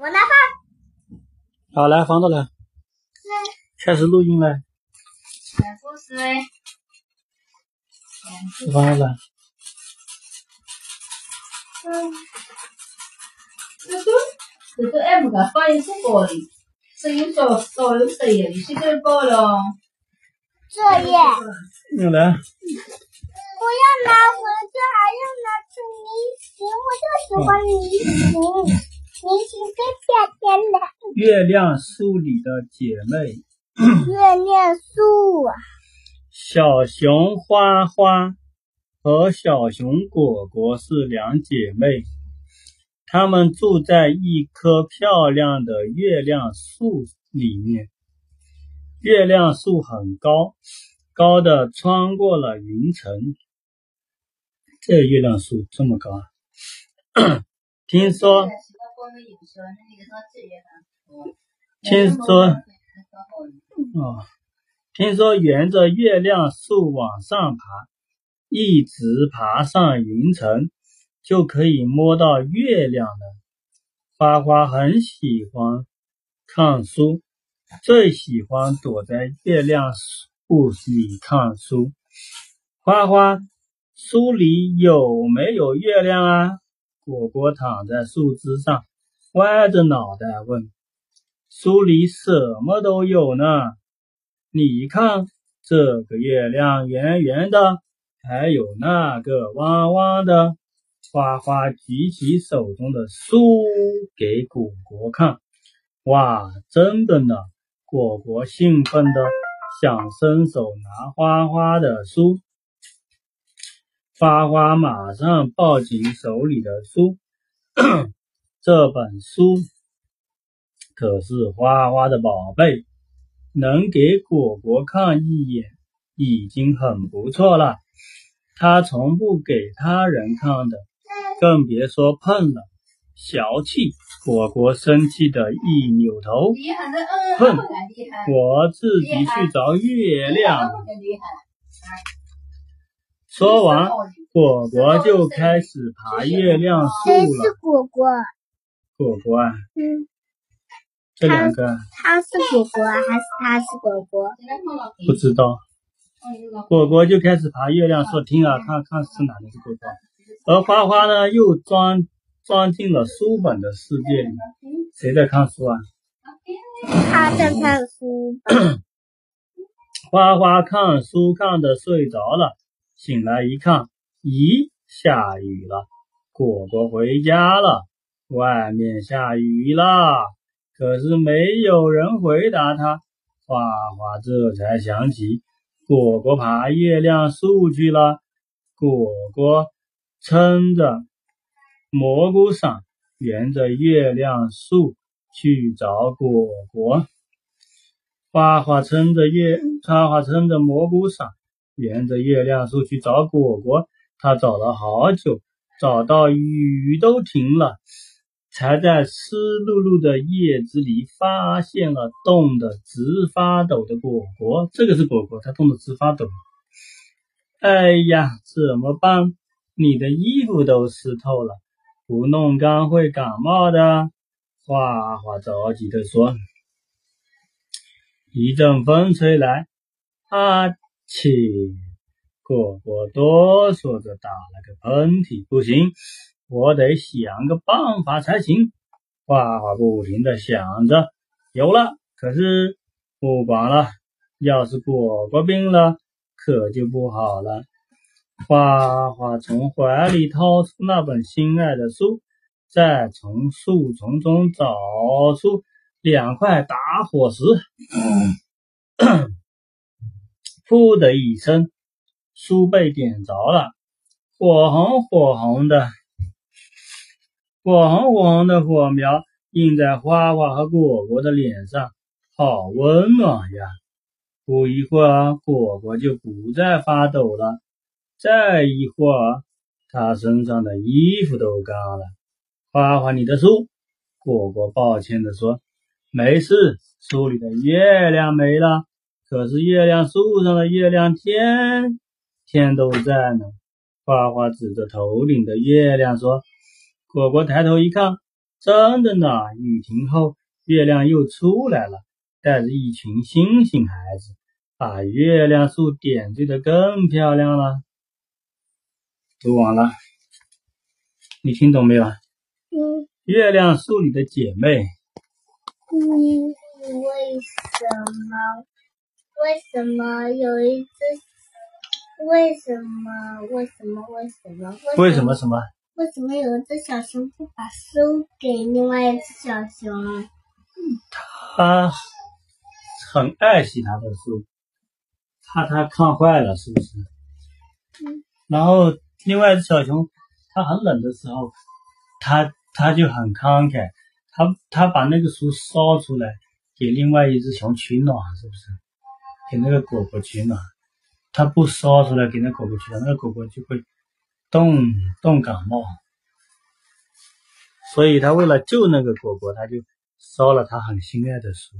我来放。好，来放到了，开始录音了，讲故事嘞。放到了。嗯。这个这个 M 个放一首歌的，声音小少有声音，你现在搞了。作业。你来。不要拿回去，还要拿出明星，我就喜欢明星，明星最漂亮了。月亮树里的姐妹。月亮树。小熊花花和小熊果果是两姐妹，她们住在一棵漂亮的月亮树里面。月亮树很高，高的穿过了云层。这月亮树这么高啊！听说，听说，哦，听说沿着月亮树往上爬，一直爬上云层，就可以摸到月亮了。花花很喜欢看书，最喜欢躲在月亮树里看书。花花。书里有没有月亮啊？果果躺在树枝上，歪着脑袋问：“书里什么都有呢？你看，这个月亮圆圆的，还有那个弯弯的。”花花举起手中的书给果果看，哇，真的呢！果果兴奋的想伸手拿花花的书。花花马上抱紧手里的书，这本书可是花花的宝贝，能给果果看一眼已经很不错了。他从不给他人看的，更别说碰了。小气！果果生气的一扭头，哼，我自己去找月亮。说完，果果就开始爬月亮树了。是果果？果果啊？嗯。这两个。他是果果还是他是果果？不知道。果果就开始爬月亮说，听啊，看看是哪个是果果。而花花呢，又钻钻进了书本的世界里。谁在看书啊？他在看书。花花看书看的睡着了。醒来一看，咦，下雨了！果果回家了，外面下雨了，可是没有人回答他。花花这才想起，果果爬月亮树去了。果果撑着蘑菇伞，沿着月亮树去找果果。花花撑着月，花花撑着蘑菇伞。沿着月亮树去找果果，他找了好久，找到雨都停了，才在湿漉漉的叶子里发现了冻得直发抖的果果。这个是果果，它冻得直发抖。哎呀，怎么办？你的衣服都湿透了，不弄干会感冒的。花花着急地说。一阵风吹来，啊！切！果果哆嗦着打了个喷嚏，不行，我得想个办法才行。花花不停的想着，有了，可是不管了，要是果果病了，可就不好了。花花从怀里掏出那本心爱的书，再从树丛中找出两块打火石。噗的一声，书被点着了，火红火红的，火红火红的火苗映在花花和果果的脸上，好温暖呀！不一会儿，果果就不再发抖了。再一会儿，他身上的衣服都干了。花花，你的书？果果抱歉地说：“没事，书里的月亮没了。”可是月亮树上的月亮，天天都在呢。花花指着头顶的月亮说：“果果抬头一看，真的呢，雨停后，月亮又出来了，带着一群星星孩子，把月亮树点缀的更漂亮了。读完了，你听懂没有？嗯月亮树里的姐妹，嗯，为什么？为什么有一只？为什么？为什么？为什么？为什么？什么？为什么有一只小熊不把书给另外一只小熊？他很爱惜他的书，怕他看坏了，是不是？嗯。然后另外一只小熊，它很冷的时候，它它就很慷慨，它它把那个书烧出来给另外一只熊取暖，是不是？给那个狗狗取暖，它不烧出来给那狗狗取暖，那个狗狗就会冻冻感冒。所以他为了救那个果果，他就烧了他很心爱的书。